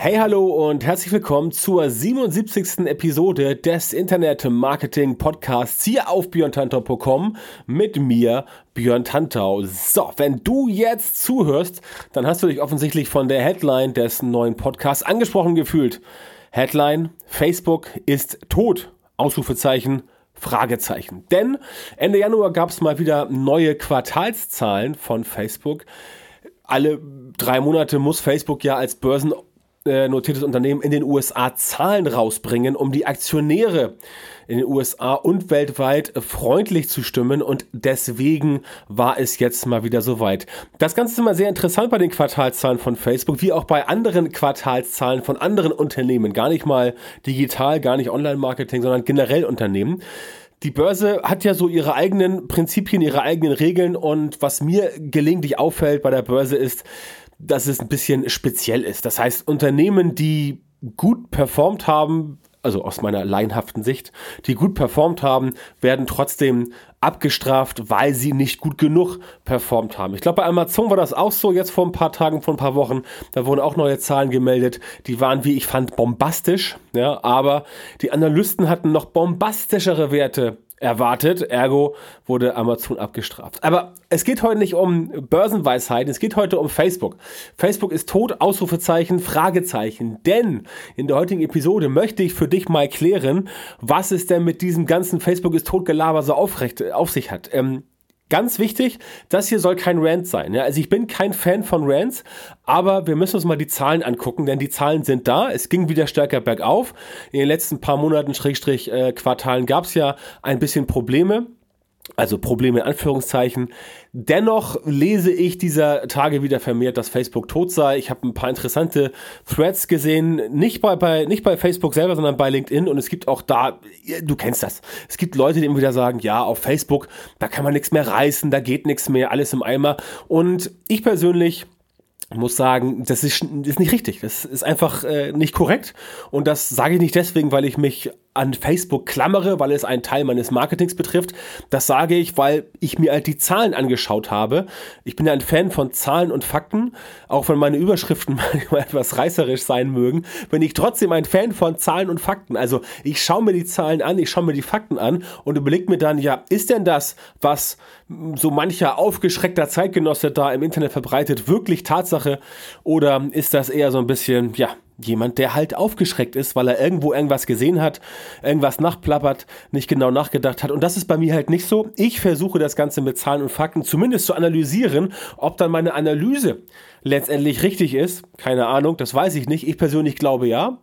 Hey, hallo und herzlich willkommen zur 77. Episode des Internet Marketing Podcasts hier auf björntantau.com mit mir, Björn Tantau. So, wenn du jetzt zuhörst, dann hast du dich offensichtlich von der Headline des neuen Podcasts angesprochen gefühlt. Headline, Facebook ist tot. Ausrufezeichen, Fragezeichen. Denn Ende Januar gab es mal wieder neue Quartalszahlen von Facebook. Alle drei Monate muss Facebook ja als Börsen äh, notiertes Unternehmen in den USA Zahlen rausbringen, um die Aktionäre in den USA und weltweit freundlich zu stimmen und deswegen war es jetzt mal wieder soweit. Das Ganze ist immer sehr interessant bei den Quartalszahlen von Facebook, wie auch bei anderen Quartalszahlen von anderen Unternehmen, gar nicht mal digital, gar nicht Online-Marketing, sondern generell Unternehmen. Die Börse hat ja so ihre eigenen Prinzipien, ihre eigenen Regeln und was mir gelegentlich auffällt bei der Börse ist, dass es ein bisschen speziell ist. Das heißt, Unternehmen, die gut performt haben, also aus meiner laienhaften Sicht, die gut performt haben, werden trotzdem abgestraft, weil sie nicht gut genug performt haben. Ich glaube, bei Amazon war das auch so, jetzt vor ein paar Tagen, vor ein paar Wochen, da wurden auch neue Zahlen gemeldet, die waren, wie ich fand, bombastisch, ja, aber die Analysten hatten noch bombastischere Werte erwartet. Ergo wurde Amazon abgestraft. Aber es geht heute nicht um Börsenweisheiten, es geht heute um Facebook. Facebook ist tot, Ausrufezeichen, Fragezeichen. Denn in der heutigen Episode möchte ich für dich mal klären, was es denn mit diesem ganzen Facebook ist tot Gelaber so aufrecht, auf sich hat. Ähm, Ganz wichtig, das hier soll kein Rant sein. Ja? Also ich bin kein Fan von Rants, aber wir müssen uns mal die Zahlen angucken, denn die Zahlen sind da. Es ging wieder stärker bergauf. In den letzten paar Monaten, Schrägstrich, äh, Quartalen gab es ja ein bisschen Probleme also Probleme in Anführungszeichen. Dennoch lese ich dieser Tage wieder vermehrt, dass Facebook tot sei. Ich habe ein paar interessante Threads gesehen, nicht bei, bei, nicht bei Facebook selber, sondern bei LinkedIn. Und es gibt auch da, du kennst das, es gibt Leute, die immer wieder sagen, ja, auf Facebook, da kann man nichts mehr reißen, da geht nichts mehr, alles im Eimer. Und ich persönlich muss sagen, das ist, ist nicht richtig. Das ist einfach äh, nicht korrekt. Und das sage ich nicht deswegen, weil ich mich an Facebook klammere, weil es einen Teil meines Marketings betrifft. Das sage ich, weil ich mir halt die Zahlen angeschaut habe. Ich bin ja ein Fan von Zahlen und Fakten, auch wenn meine Überschriften manchmal etwas reißerisch sein mögen, bin ich trotzdem ein Fan von Zahlen und Fakten. Also ich schaue mir die Zahlen an, ich schaue mir die Fakten an und überlege mir dann, ja, ist denn das, was so mancher aufgeschreckter Zeitgenosse da im Internet verbreitet, wirklich Tatsache oder ist das eher so ein bisschen, ja, jemand, der halt aufgeschreckt ist, weil er irgendwo irgendwas gesehen hat, irgendwas nachplappert, nicht genau nachgedacht hat. Und das ist bei mir halt nicht so. Ich versuche das Ganze mit Zahlen und Fakten zumindest zu analysieren, ob dann meine Analyse letztendlich richtig ist. Keine Ahnung, das weiß ich nicht. Ich persönlich glaube ja,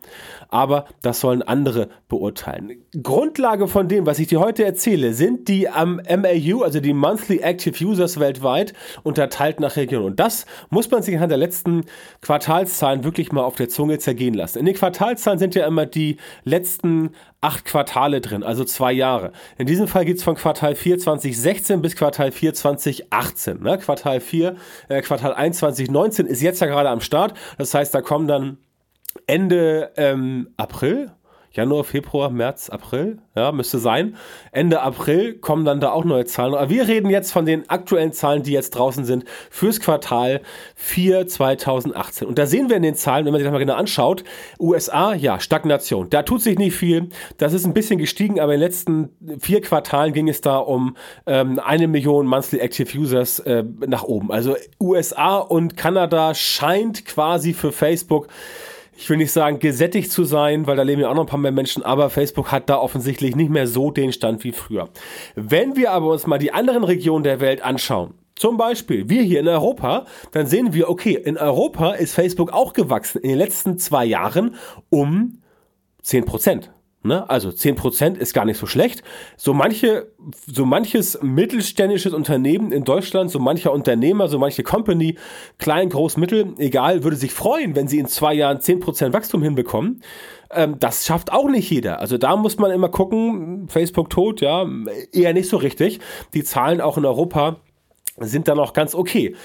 aber das sollen andere beurteilen. Grundlage von dem, was ich dir heute erzähle, sind die am MAU, also die Monthly Active Users weltweit, unterteilt nach Region. Und das muss man sich anhand der letzten Quartalszahlen wirklich mal auf der Zunge zergehen lassen. In den Quartalszahlen sind ja immer die letzten acht Quartale drin, also zwei Jahre. In diesem Fall geht es von Quartal 4 2016 bis Quartal 4 2018. Ne? Quartal 4, äh, Quartal 1 2019 ist jetzt ja gerade am Start. Das heißt, da kommen dann Ende ähm, April, Januar, Februar, März, April, ja, müsste sein. Ende April kommen dann da auch neue Zahlen. Aber wir reden jetzt von den aktuellen Zahlen, die jetzt draußen sind fürs Quartal 4 2018. Und da sehen wir in den Zahlen, wenn man sich das mal genau anschaut, USA, ja, Stagnation. Da tut sich nicht viel. Das ist ein bisschen gestiegen, aber in den letzten vier Quartalen ging es da um ähm, eine Million Monthly Active Users äh, nach oben. Also USA und Kanada scheint quasi für Facebook ich will nicht sagen, gesättigt zu sein, weil da leben ja auch noch ein paar mehr Menschen, aber Facebook hat da offensichtlich nicht mehr so den Stand wie früher. Wenn wir aber uns mal die anderen Regionen der Welt anschauen, zum Beispiel wir hier in Europa, dann sehen wir, okay, in Europa ist Facebook auch gewachsen in den letzten zwei Jahren um 10 Prozent. Ne? Also 10% ist gar nicht so schlecht. So, manche, so manches mittelständisches Unternehmen in Deutschland, so mancher Unternehmer, so manche Company, klein, groß, mittel, egal, würde sich freuen, wenn sie in zwei Jahren 10% Wachstum hinbekommen. Ähm, das schafft auch nicht jeder. Also da muss man immer gucken, Facebook tot, ja, eher nicht so richtig. Die Zahlen auch in Europa sind dann auch ganz okay.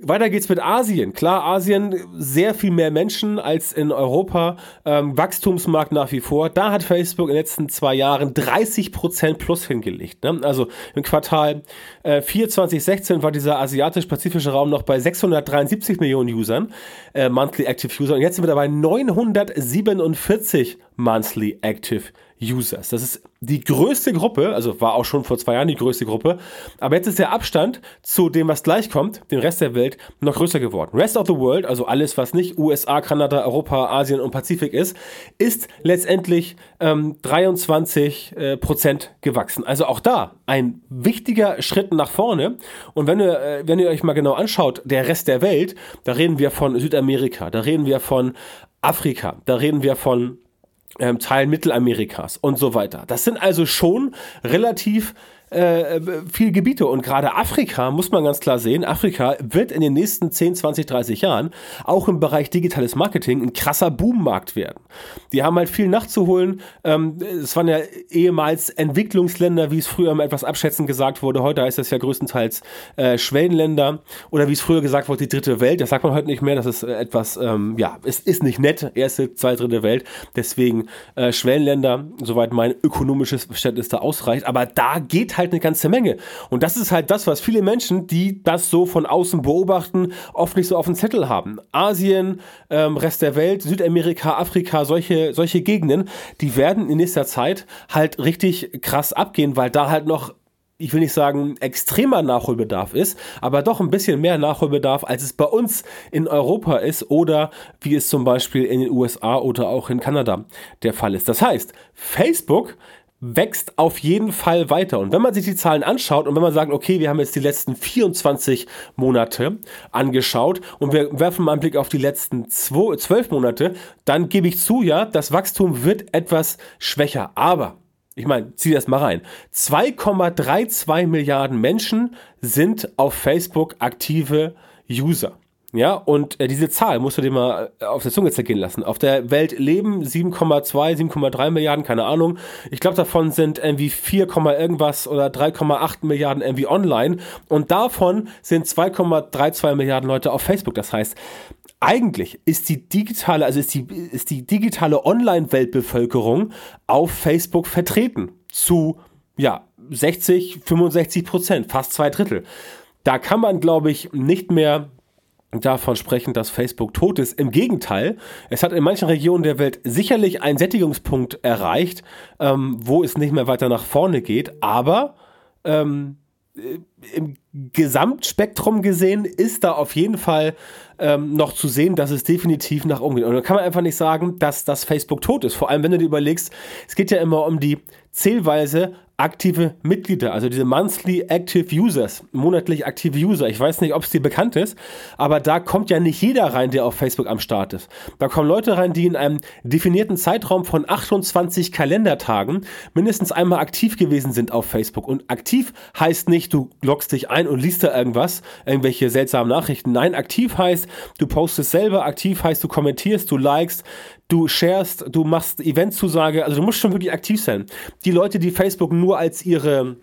Weiter geht's mit Asien. Klar, Asien sehr viel mehr Menschen als in Europa. Ähm, Wachstumsmarkt nach wie vor. Da hat Facebook in den letzten zwei Jahren 30% plus hingelegt. Ne? Also im Quartal äh, 4 2016 war dieser asiatisch-pazifische Raum noch bei 673 Millionen Usern, äh, Monthly Active User. Und jetzt sind wir dabei 947 Monthly Active User. Users. Das ist die größte Gruppe, also war auch schon vor zwei Jahren die größte Gruppe, aber jetzt ist der Abstand zu dem, was gleich kommt, dem Rest der Welt, noch größer geworden. Rest of the World, also alles, was nicht USA, Kanada, Europa, Asien und Pazifik ist, ist letztendlich ähm, 23 äh, Prozent gewachsen. Also auch da ein wichtiger Schritt nach vorne. Und wenn ihr, äh, wenn ihr euch mal genau anschaut, der Rest der Welt, da reden wir von Südamerika, da reden wir von Afrika, da reden wir von ähm, Teilen Mittelamerikas und so weiter. Das sind also schon relativ äh, viele Gebiete. Und gerade Afrika, muss man ganz klar sehen, Afrika wird in den nächsten 10, 20, 30 Jahren auch im Bereich digitales Marketing ein krasser Boommarkt werden. Die haben halt viel nachzuholen. Ähm, es waren ja ehemals Entwicklungsländer, wie es früher mal etwas abschätzend gesagt wurde. Heute heißt das ja größtenteils äh, Schwellenländer oder wie es früher gesagt wurde, die dritte Welt. Das sagt man heute nicht mehr. Das ist äh, etwas, ähm, ja, es ist nicht nett. Erste, zweite, dritte Welt. Deswegen äh, Schwellenländer, soweit mein ökonomisches Verständnis da ausreicht. Aber da geht halt eine ganze Menge. Und das ist halt das, was viele Menschen, die das so von außen beobachten, oft nicht so auf dem Zettel haben. Asien, ähm, Rest der Welt, Südamerika, Afrika, solche, solche Gegenden, die werden in nächster Zeit halt richtig krass abgehen, weil da halt noch ich will nicht sagen, extremer Nachholbedarf ist, aber doch ein bisschen mehr Nachholbedarf, als es bei uns in Europa ist oder wie es zum Beispiel in den USA oder auch in Kanada der Fall ist. Das heißt, Facebook wächst auf jeden Fall weiter. Und wenn man sich die Zahlen anschaut und wenn man sagt, okay, wir haben jetzt die letzten 24 Monate angeschaut und wir werfen mal einen Blick auf die letzten 12 Monate, dann gebe ich zu, ja, das Wachstum wird etwas schwächer. Aber ich meine, zieh das mal rein. 2,32 Milliarden Menschen sind auf Facebook aktive User. Ja, und äh, diese Zahl musst du dir mal äh, auf der Zunge zergehen lassen. Auf der Welt leben 7,2, 7,3 Milliarden, keine Ahnung. Ich glaube, davon sind irgendwie 4, irgendwas oder 3,8 Milliarden irgendwie online. Und davon sind 2,32 Milliarden Leute auf Facebook. Das heißt, eigentlich ist die digitale, also ist die, ist die digitale Online-Weltbevölkerung auf Facebook vertreten. Zu, ja, 60, 65 Prozent, fast zwei Drittel. Da kann man, glaube ich, nicht mehr davon sprechen, dass Facebook tot ist. Im Gegenteil, es hat in manchen Regionen der Welt sicherlich einen Sättigungspunkt erreicht, ähm, wo es nicht mehr weiter nach vorne geht, aber ähm, äh, im Gesamtspektrum gesehen ist da auf jeden Fall ähm, noch zu sehen, dass es definitiv nach oben geht. Und da kann man einfach nicht sagen, dass das Facebook tot ist. Vor allem, wenn du dir überlegst, es geht ja immer um die Zählweise aktive Mitglieder, also diese Monthly Active Users, monatlich aktive User. Ich weiß nicht, ob es dir bekannt ist, aber da kommt ja nicht jeder rein, der auf Facebook am Start ist. Da kommen Leute rein, die in einem definierten Zeitraum von 28 Kalendertagen mindestens einmal aktiv gewesen sind auf Facebook. Und aktiv heißt nicht, du loggst dich ein und liest da irgendwas, irgendwelche seltsamen Nachrichten. Nein, aktiv heißt, du postest selber, aktiv heißt, du kommentierst, du likest, du sharest, du machst Eventzusage, also du musst schon wirklich aktiv sein. Die Leute, die Facebook nur als ihre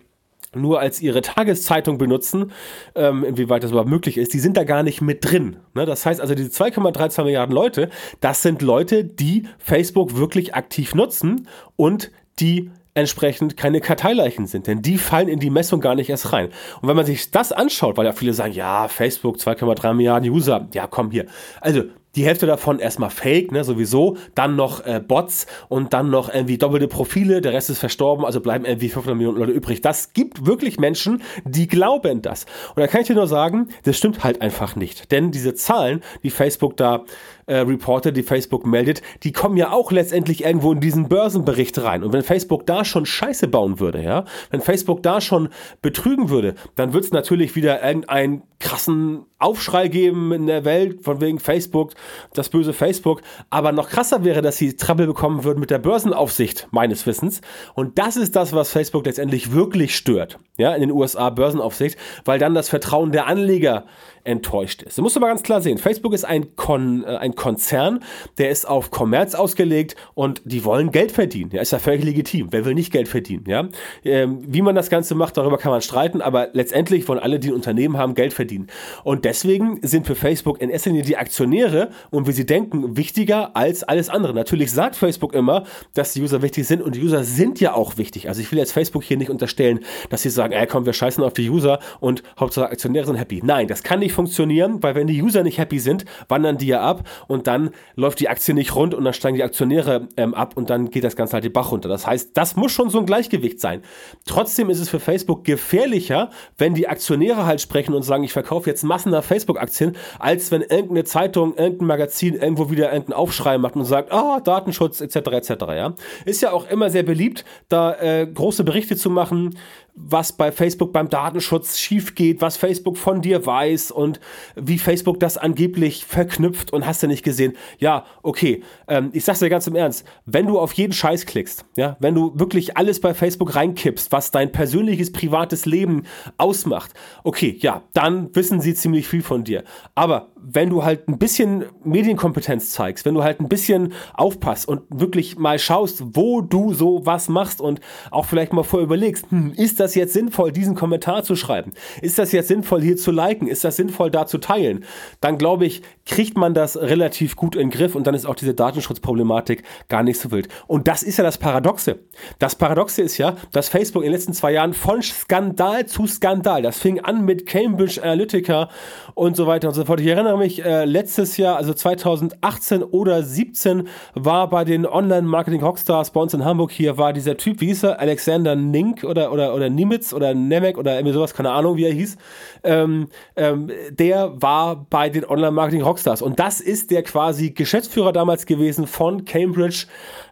nur als ihre Tageszeitung benutzen, ähm, inwieweit das überhaupt möglich ist, die sind da gar nicht mit drin. Ne? Das heißt also, diese 2,32 Milliarden Leute, das sind Leute, die Facebook wirklich aktiv nutzen und die entsprechend keine Karteileichen sind, denn die fallen in die Messung gar nicht erst rein. Und wenn man sich das anschaut, weil ja viele sagen, ja, Facebook 2,3 Milliarden User, ja, komm hier. Also die Hälfte davon erstmal Fake, ne, sowieso, dann noch äh, Bots und dann noch irgendwie doppelte Profile, der Rest ist verstorben, also bleiben irgendwie 500 Millionen Leute übrig. Das gibt wirklich Menschen, die glauben das. Und da kann ich dir nur sagen, das stimmt halt einfach nicht. Denn diese Zahlen, die Facebook da äh, Reporter, die Facebook meldet, die kommen ja auch letztendlich irgendwo in diesen Börsenbericht rein. Und wenn Facebook da schon Scheiße bauen würde, ja, wenn Facebook da schon betrügen würde, dann wird es natürlich wieder irgendeinen krassen Aufschrei geben in der Welt, von wegen Facebook, das böse Facebook. Aber noch krasser wäre, dass sie Trouble bekommen würden mit der Börsenaufsicht, meines Wissens. Und das ist das, was Facebook letztendlich wirklich stört. Ja, in den USA Börsenaufsicht, weil dann das Vertrauen der Anleger enttäuscht ist. Du musst aber ganz klar sehen, Facebook ist ein, Kon, äh, ein Konzern, der ist auf Kommerz ausgelegt und die wollen Geld verdienen. Ja, ist ja völlig legitim. Wer will nicht Geld verdienen? Ja? Ähm, wie man das Ganze macht, darüber kann man streiten, aber letztendlich wollen alle, die ein Unternehmen haben, Geld verdienen. Und deswegen sind für Facebook in erster Linie die Aktionäre und wie sie denken, wichtiger als alles andere. Natürlich sagt Facebook immer, dass die User wichtig sind und die User sind ja auch wichtig. Also ich will jetzt Facebook hier nicht unterstellen, dass sie sagen, ey komm, wir scheißen auf die User und Hauptsache Aktionäre sind happy. Nein, das kann nicht funktionieren, weil wenn die User nicht happy sind, wandern die ja ab und dann läuft die Aktie nicht rund und dann steigen die Aktionäre ähm, ab und dann geht das Ganze halt die Bach runter. Das heißt, das muss schon so ein Gleichgewicht sein. Trotzdem ist es für Facebook gefährlicher, wenn die Aktionäre halt sprechen und sagen, ich verkaufe jetzt Massen nach Facebook-Aktien, als wenn irgendeine Zeitung, irgendein Magazin irgendwo wieder irgendeinen Aufschrei macht und sagt, ah, Datenschutz etc. etc. Ja? Ist ja auch immer sehr beliebt, da äh, große Berichte zu machen, was bei Facebook beim Datenschutz schief geht, was Facebook von dir weiß und wie Facebook das angeblich verknüpft und hast du nicht gesehen. Ja, okay, ähm, ich sag's dir ganz im Ernst, wenn du auf jeden Scheiß klickst, ja, wenn du wirklich alles bei Facebook reinkippst, was dein persönliches, privates Leben ausmacht, okay, ja, dann wissen sie ziemlich viel von dir. Aber wenn du halt ein bisschen Medienkompetenz zeigst, wenn du halt ein bisschen aufpasst und wirklich mal schaust, wo du so was machst und auch vielleicht mal vorher überlegst, hm, ist das jetzt sinnvoll, diesen Kommentar zu schreiben? Ist das jetzt sinnvoll, hier zu liken? Ist das sinnvoll, da zu teilen? Dann glaube ich, kriegt man das relativ gut in den Griff und dann ist auch diese Datenschutzproblematik gar nicht so wild. Und das ist ja das Paradoxe. Das Paradoxe ist ja, dass Facebook in den letzten zwei Jahren von Skandal zu Skandal, das fing an mit Cambridge Analytica und so weiter und so fort. Ich erinnere mich, äh, letztes Jahr, also 2018 oder 17, war bei den Online-Marketing-Rockstars bei uns in Hamburg hier, war dieser Typ, wie hieß er, Alexander Nink oder, oder, oder Nimitz oder Nemec oder irgendwie sowas, keine Ahnung, wie er hieß, ähm, ähm, der war bei den Online-Marketing-Rockstars. Und das ist der quasi Geschäftsführer damals gewesen von Cambridge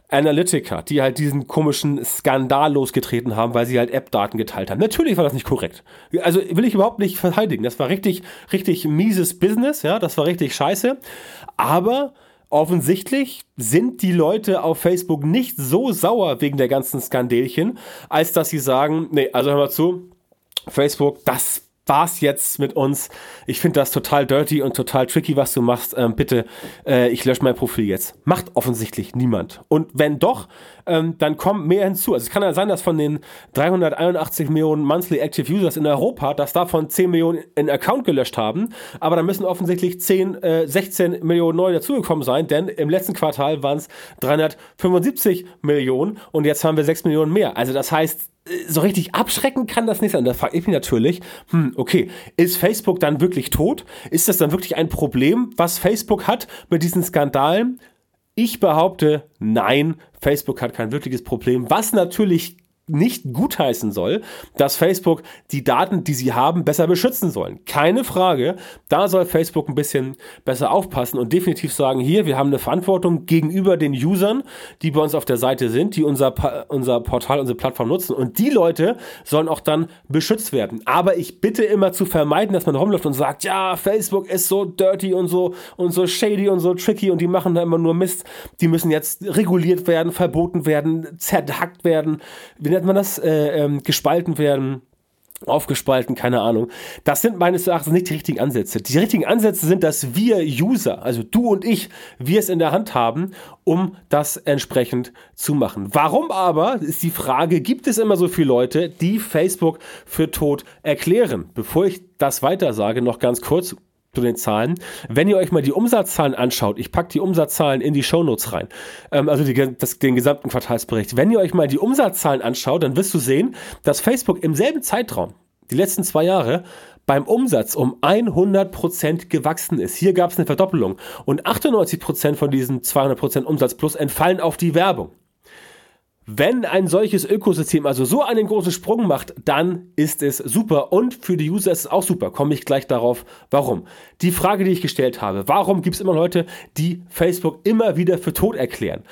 Analytica, die halt diesen komischen Skandal losgetreten haben, weil sie halt App-Daten geteilt haben. Natürlich war das nicht korrekt. Also will ich überhaupt nicht verteidigen. Das war richtig, richtig mieses Business, ja, das war richtig scheiße. Aber offensichtlich sind die Leute auf Facebook nicht so sauer wegen der ganzen Skandelchen, als dass sie sagen, nee, also hör mal zu, Facebook, das war's jetzt mit uns. Ich finde das total dirty und total tricky, was du machst. Ähm, bitte, äh, ich lösche mein Profil jetzt. Macht offensichtlich niemand. Und wenn doch, ähm, dann kommt mehr hinzu. Also es kann ja sein, dass von den 381 Millionen Monthly Active Users in Europa, dass davon 10 Millionen in Account gelöscht haben. Aber da müssen offensichtlich 10, äh, 16 Millionen neu dazugekommen sein, denn im letzten Quartal waren es 375 Millionen und jetzt haben wir 6 Millionen mehr. Also das heißt, so richtig abschrecken kann das nicht sein. Da frage ich mich natürlich, hm, okay, ist Facebook dann wirklich tot? Ist das dann wirklich ein Problem, was Facebook hat mit diesen Skandalen? Ich behaupte, nein, Facebook hat kein wirkliches Problem, was natürlich nicht gutheißen soll, dass Facebook die Daten, die sie haben, besser beschützen sollen. Keine Frage. Da soll Facebook ein bisschen besser aufpassen und definitiv sagen, hier, wir haben eine Verantwortung gegenüber den Usern, die bei uns auf der Seite sind, die unser, unser Portal, unsere Plattform nutzen. Und die Leute sollen auch dann beschützt werden. Aber ich bitte immer zu vermeiden, dass man rumläuft und sagt, ja, Facebook ist so dirty und so und so shady und so tricky und die machen da immer nur Mist. Die müssen jetzt reguliert werden, verboten werden, zerhackt werden. Wir nennt man das, äh, ähm, gespalten werden, aufgespalten, keine Ahnung. Das sind meines Erachtens nicht die richtigen Ansätze. Die richtigen Ansätze sind, dass wir User, also du und ich, wir es in der Hand haben, um das entsprechend zu machen. Warum aber, ist die Frage, gibt es immer so viele Leute, die Facebook für tot erklären? Bevor ich das weiter sage, noch ganz kurz, zu den Zahlen. Wenn ihr euch mal die Umsatzzahlen anschaut, ich packe die Umsatzzahlen in die Shownotes rein, ähm, also die, das, den gesamten Quartalsbericht. Wenn ihr euch mal die Umsatzzahlen anschaut, dann wirst du sehen, dass Facebook im selben Zeitraum, die letzten zwei Jahre, beim Umsatz um 100% gewachsen ist. Hier gab es eine Verdoppelung und 98% von diesen 200% Umsatz plus entfallen auf die Werbung. Wenn ein solches Ökosystem also so einen großen Sprung macht, dann ist es super und für die User ist es auch super. Komme ich gleich darauf, warum. Die Frage, die ich gestellt habe, warum gibt es immer Leute, die Facebook immer wieder für tot erklären?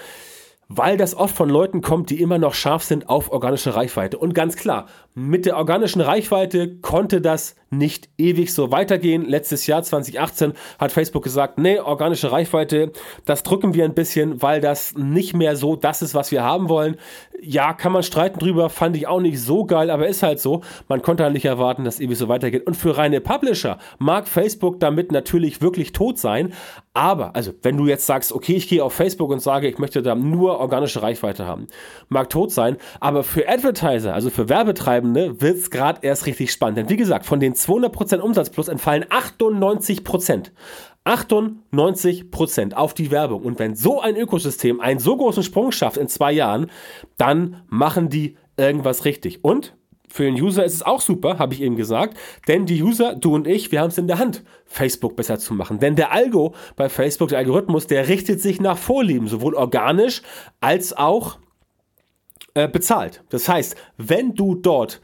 weil das oft von Leuten kommt, die immer noch scharf sind auf organische Reichweite. Und ganz klar, mit der organischen Reichweite konnte das nicht ewig so weitergehen. Letztes Jahr 2018 hat Facebook gesagt, nee, organische Reichweite, das drücken wir ein bisschen, weil das nicht mehr so das ist, was wir haben wollen. Ja, kann man streiten drüber, fand ich auch nicht so geil, aber ist halt so. Man konnte halt nicht erwarten, dass ewig so weitergeht. Und für reine Publisher mag Facebook damit natürlich wirklich tot sein. Aber, also, wenn du jetzt sagst, okay, ich gehe auf Facebook und sage, ich möchte da nur organische Reichweite haben, mag tot sein, aber für Advertiser, also für Werbetreibende, wird es gerade erst richtig spannend. Denn wie gesagt, von den 200% Umsatz plus entfallen 98%. 98% auf die Werbung. Und wenn so ein Ökosystem einen so großen Sprung schafft in zwei Jahren, dann machen die irgendwas richtig. Und für den User ist es auch super, habe ich eben gesagt, denn die User, du und ich, wir haben es in der Hand, Facebook besser zu machen. Denn der Algo bei Facebook, der Algorithmus, der richtet sich nach Vorlieben, sowohl organisch als auch bezahlt. Das heißt, wenn du dort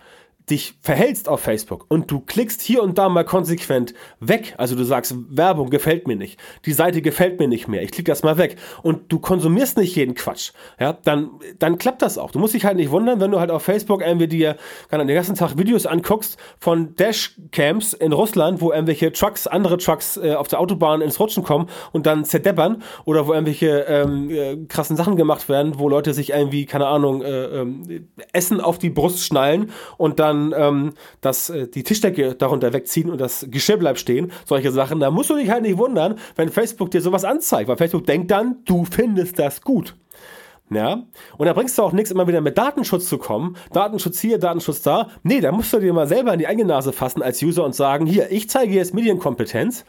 dich verhältst auf Facebook und du klickst hier und da mal konsequent weg, also du sagst, Werbung gefällt mir nicht, die Seite gefällt mir nicht mehr, ich klicke das mal weg und du konsumierst nicht jeden Quatsch, ja, dann, dann klappt das auch. Du musst dich halt nicht wundern, wenn du halt auf Facebook irgendwie dir kann, den ganzen Tag Videos anguckst von Dashcams in Russland, wo irgendwelche Trucks, andere Trucks äh, auf der Autobahn ins Rutschen kommen und dann zerdeppern oder wo irgendwelche ähm, äh, krassen Sachen gemacht werden, wo Leute sich irgendwie, keine Ahnung, äh, äh, Essen auf die Brust schnallen und dann dann ähm, das, äh, die Tischdecke darunter wegziehen und das Geschirr bleibt stehen, solche Sachen, da musst du dich halt nicht wundern, wenn Facebook dir sowas anzeigt, weil Facebook denkt dann, du findest das gut. Ja, und da bringst du auch nichts, immer wieder mit Datenschutz zu kommen. Datenschutz hier, Datenschutz da. Nee, da musst du dir mal selber in die eigene Nase fassen als User und sagen, hier, ich zeige jetzt Medienkompetenz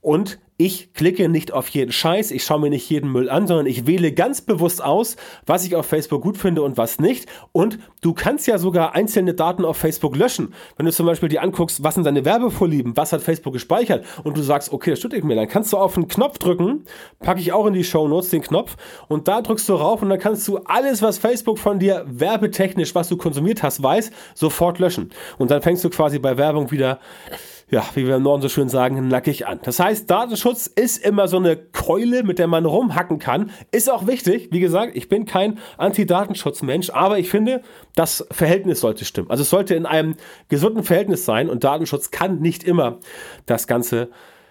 und ich klicke nicht auf jeden Scheiß, ich schaue mir nicht jeden Müll an, sondern ich wähle ganz bewusst aus, was ich auf Facebook gut finde und was nicht. Und du kannst ja sogar einzelne Daten auf Facebook löschen. Wenn du zum Beispiel dir anguckst, was sind deine Werbevorlieben, was hat Facebook gespeichert und du sagst, okay, das stimmt mir, dann kannst du auf einen Knopf drücken, packe ich auch in die Show Notes den Knopf und da drückst du rauf und dann kannst du alles, was Facebook von dir werbetechnisch, was du konsumiert hast, weiß, sofort löschen. Und dann fängst du quasi bei Werbung wieder ja, wie wir im Norden so schön sagen, nackig an. Das heißt, Datenschutz ist immer so eine Keule, mit der man rumhacken kann. Ist auch wichtig. Wie gesagt, ich bin kein Anti-Datenschutz-Mensch, aber ich finde, das Verhältnis sollte stimmen. Also es sollte in einem gesunden Verhältnis sein und Datenschutz kann nicht immer das Ganze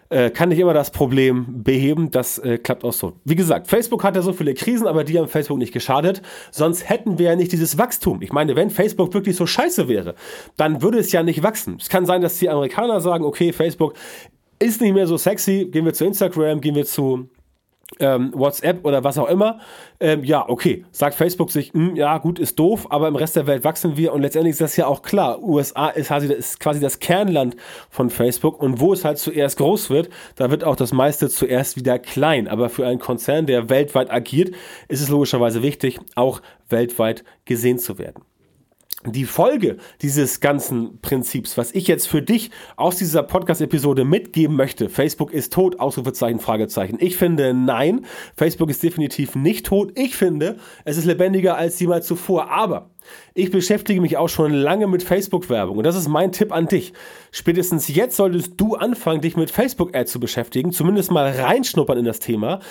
äh, kann nicht immer das Problem beheben. Das äh, klappt auch so. Wie gesagt, Facebook hat ja so viele Krisen, aber die haben Facebook nicht geschadet. Sonst hätten wir ja nicht dieses Wachstum. Ich meine, wenn Facebook wirklich so scheiße wäre, dann würde es ja nicht wachsen. Es kann sein, dass die Amerikaner sagen, okay, Facebook ist nicht mehr so sexy, gehen wir zu Instagram, gehen wir zu ähm, WhatsApp oder was auch immer, ähm, ja, okay, sagt Facebook sich, mh, hm, ja, gut, ist doof, aber im Rest der Welt wachsen wir und letztendlich ist das ja auch klar. USA ist, ist quasi das Kernland von Facebook und wo es halt zuerst groß wird, da wird auch das meiste zuerst wieder klein. Aber für einen Konzern, der weltweit agiert, ist es logischerweise wichtig, auch weltweit gesehen zu werden die Folge dieses ganzen Prinzips, was ich jetzt für dich aus dieser Podcast-Episode mitgeben möchte, Facebook ist tot, Ausrufezeichen, Fragezeichen. Ich finde, nein, Facebook ist definitiv nicht tot. Ich finde, es ist lebendiger als jemals zuvor. Aber ich beschäftige mich auch schon lange mit Facebook-Werbung und das ist mein Tipp an dich. Spätestens jetzt solltest du anfangen, dich mit Facebook-Ads zu beschäftigen, zumindest mal reinschnuppern in das Thema,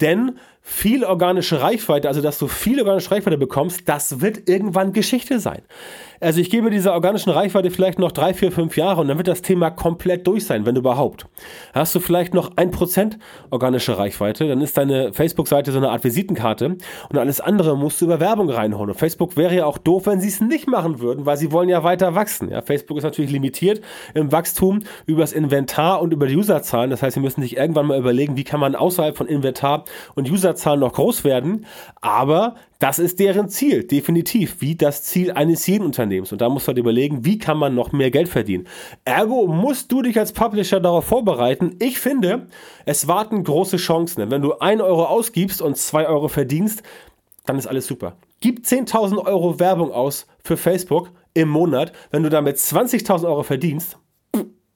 denn viel organische Reichweite, also dass du viel organische Reichweite bekommst, das wird irgendwann Geschichte sein. Also ich gebe dieser organischen Reichweite vielleicht noch drei, vier, fünf Jahre und dann wird das Thema komplett durch sein, wenn überhaupt. Hast du vielleicht noch ein Prozent organische Reichweite, dann ist deine Facebook-Seite so eine Art Visitenkarte und alles andere musst du über Werbung reinholen. Und Facebook wäre ja auch doof, wenn sie es nicht machen würden, weil sie wollen ja weiter wachsen. Ja, Facebook ist natürlich limitiert im Wachstum über das Inventar und über die Userzahlen. Das heißt, sie müssen sich irgendwann mal überlegen, wie kann man außerhalb von Inventar und Userzahlen noch groß werden. Aber das ist deren Ziel, definitiv, wie das Ziel eines jeden Unternehmens. Und da muss man halt überlegen, wie kann man noch mehr Geld verdienen. Ergo musst du dich als Publisher darauf vorbereiten. Ich finde, es warten große Chancen. Wenn du 1 Euro ausgibst und 2 Euro verdienst, dann ist alles super. Gib 10.000 Euro Werbung aus für Facebook im Monat. Wenn du damit 20.000 Euro verdienst,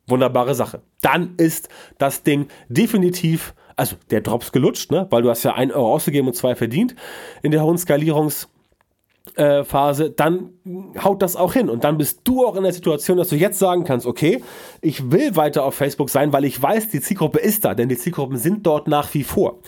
wunderbare Sache. Dann ist das Ding definitiv also der Drops gelutscht, ne? weil du hast ja 1 Euro ausgegeben und 2 verdient in der hohen Skalierungs- äh, Phase, dann haut das auch hin. Und dann bist du auch in der Situation, dass du jetzt sagen kannst, okay, ich will weiter auf Facebook sein, weil ich weiß, die Zielgruppe ist da, denn die Zielgruppen sind dort nach wie vor.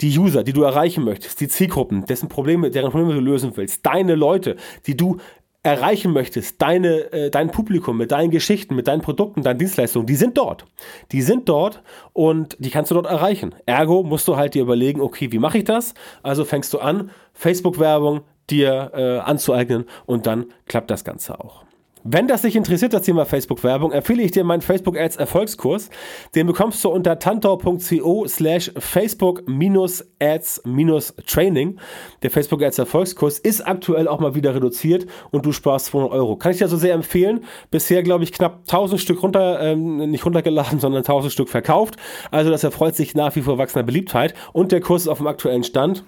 Die User, die du erreichen möchtest, die Zielgruppen, dessen Probleme, deren Probleme du lösen willst, deine Leute, die du erreichen möchtest, deine, äh, dein Publikum mit deinen Geschichten, mit deinen Produkten, deinen Dienstleistungen, die sind dort. Die sind dort und die kannst du dort erreichen. Ergo musst du halt dir überlegen, okay, wie mache ich das? Also fängst du an, Facebook-Werbung dir äh, anzueignen und dann klappt das Ganze auch. Wenn das dich interessiert, das Thema Facebook-Werbung, empfehle ich dir meinen Facebook Ads Erfolgskurs. Den bekommst du unter tantor.co slash Facebook-Ads-Training. Der Facebook Ads Erfolgskurs ist aktuell auch mal wieder reduziert und du sparst 200 Euro. Kann ich dir so sehr empfehlen. Bisher, glaube ich, knapp 1000 Stück runter, ähm, nicht runtergeladen, sondern 1000 Stück verkauft. Also das erfreut sich nach wie vor wachsender Beliebtheit und der Kurs ist auf dem aktuellen Stand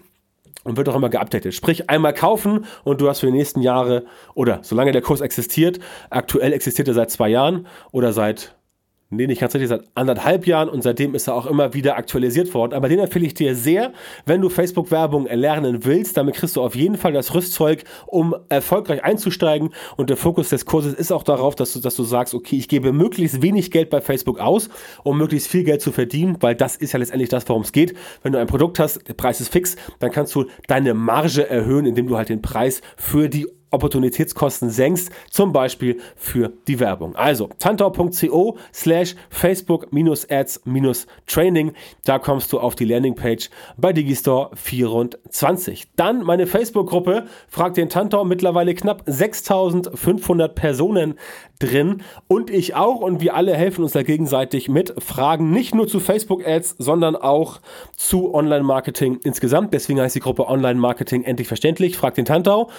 und wird auch immer geupdatet. Sprich, einmal kaufen und du hast für die nächsten Jahre oder solange der Kurs existiert, aktuell existiert er seit zwei Jahren oder seit Nicht ganz richtig, seit anderthalb Jahren und seitdem ist er auch immer wieder aktualisiert worden. Aber den empfehle ich dir sehr, wenn du Facebook-Werbung erlernen willst. Damit kriegst du auf jeden Fall das Rüstzeug, um erfolgreich einzusteigen. Und der Fokus des Kurses ist auch darauf, dass du, dass du sagst, okay, ich gebe möglichst wenig Geld bei Facebook aus, um möglichst viel Geld zu verdienen, weil das ist ja letztendlich das, worum es geht. Wenn du ein Produkt hast, der Preis ist fix, dann kannst du deine Marge erhöhen, indem du halt den Preis für die Opportunitätskosten senkst, zum Beispiel für die Werbung. Also tantor.co slash Facebook-Ads-Training. Da kommst du auf die Landingpage bei Digistore 24. Dann meine Facebook-Gruppe, fragt den Tantor, mittlerweile knapp 6500 Personen drin und ich auch und wir alle helfen uns da gegenseitig mit Fragen, nicht nur zu Facebook-Ads, sondern auch zu Online-Marketing insgesamt. Deswegen heißt die Gruppe Online-Marketing endlich verständlich. Fragt den Tantau.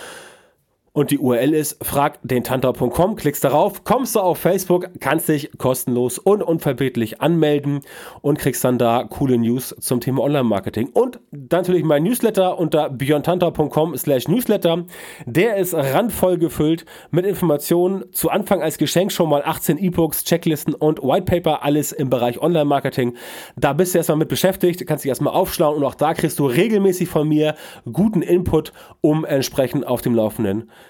Und die URL ist fragdentantau.com. Klickst darauf, kommst du auf Facebook, kannst dich kostenlos und unverbindlich anmelden und kriegst dann da coole News zum Thema Online-Marketing. Und natürlich mein Newsletter unter björntantau.com slash Newsletter. Der ist randvoll gefüllt mit Informationen. Zu Anfang als Geschenk schon mal 18 E-Books, Checklisten und Whitepaper, alles im Bereich Online-Marketing. Da bist du erstmal mit beschäftigt, kannst dich erstmal aufschlauen und auch da kriegst du regelmäßig von mir guten Input, um entsprechend auf dem Laufenden zu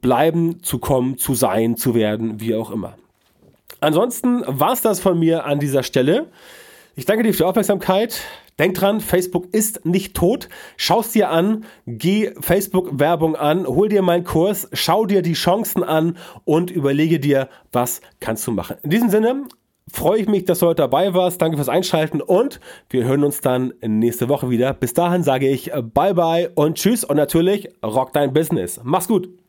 bleiben, zu kommen, zu sein, zu werden, wie auch immer. Ansonsten war es das von mir an dieser Stelle. Ich danke dir für die Aufmerksamkeit. Denk dran, Facebook ist nicht tot. Schau es dir an, geh Facebook-Werbung an, hol dir meinen Kurs, schau dir die Chancen an und überlege dir, was kannst du machen. In diesem Sinne freue ich mich, dass du heute dabei warst. Danke fürs Einschalten und wir hören uns dann nächste Woche wieder. Bis dahin sage ich Bye bye und Tschüss und natürlich rock dein Business. Mach's gut.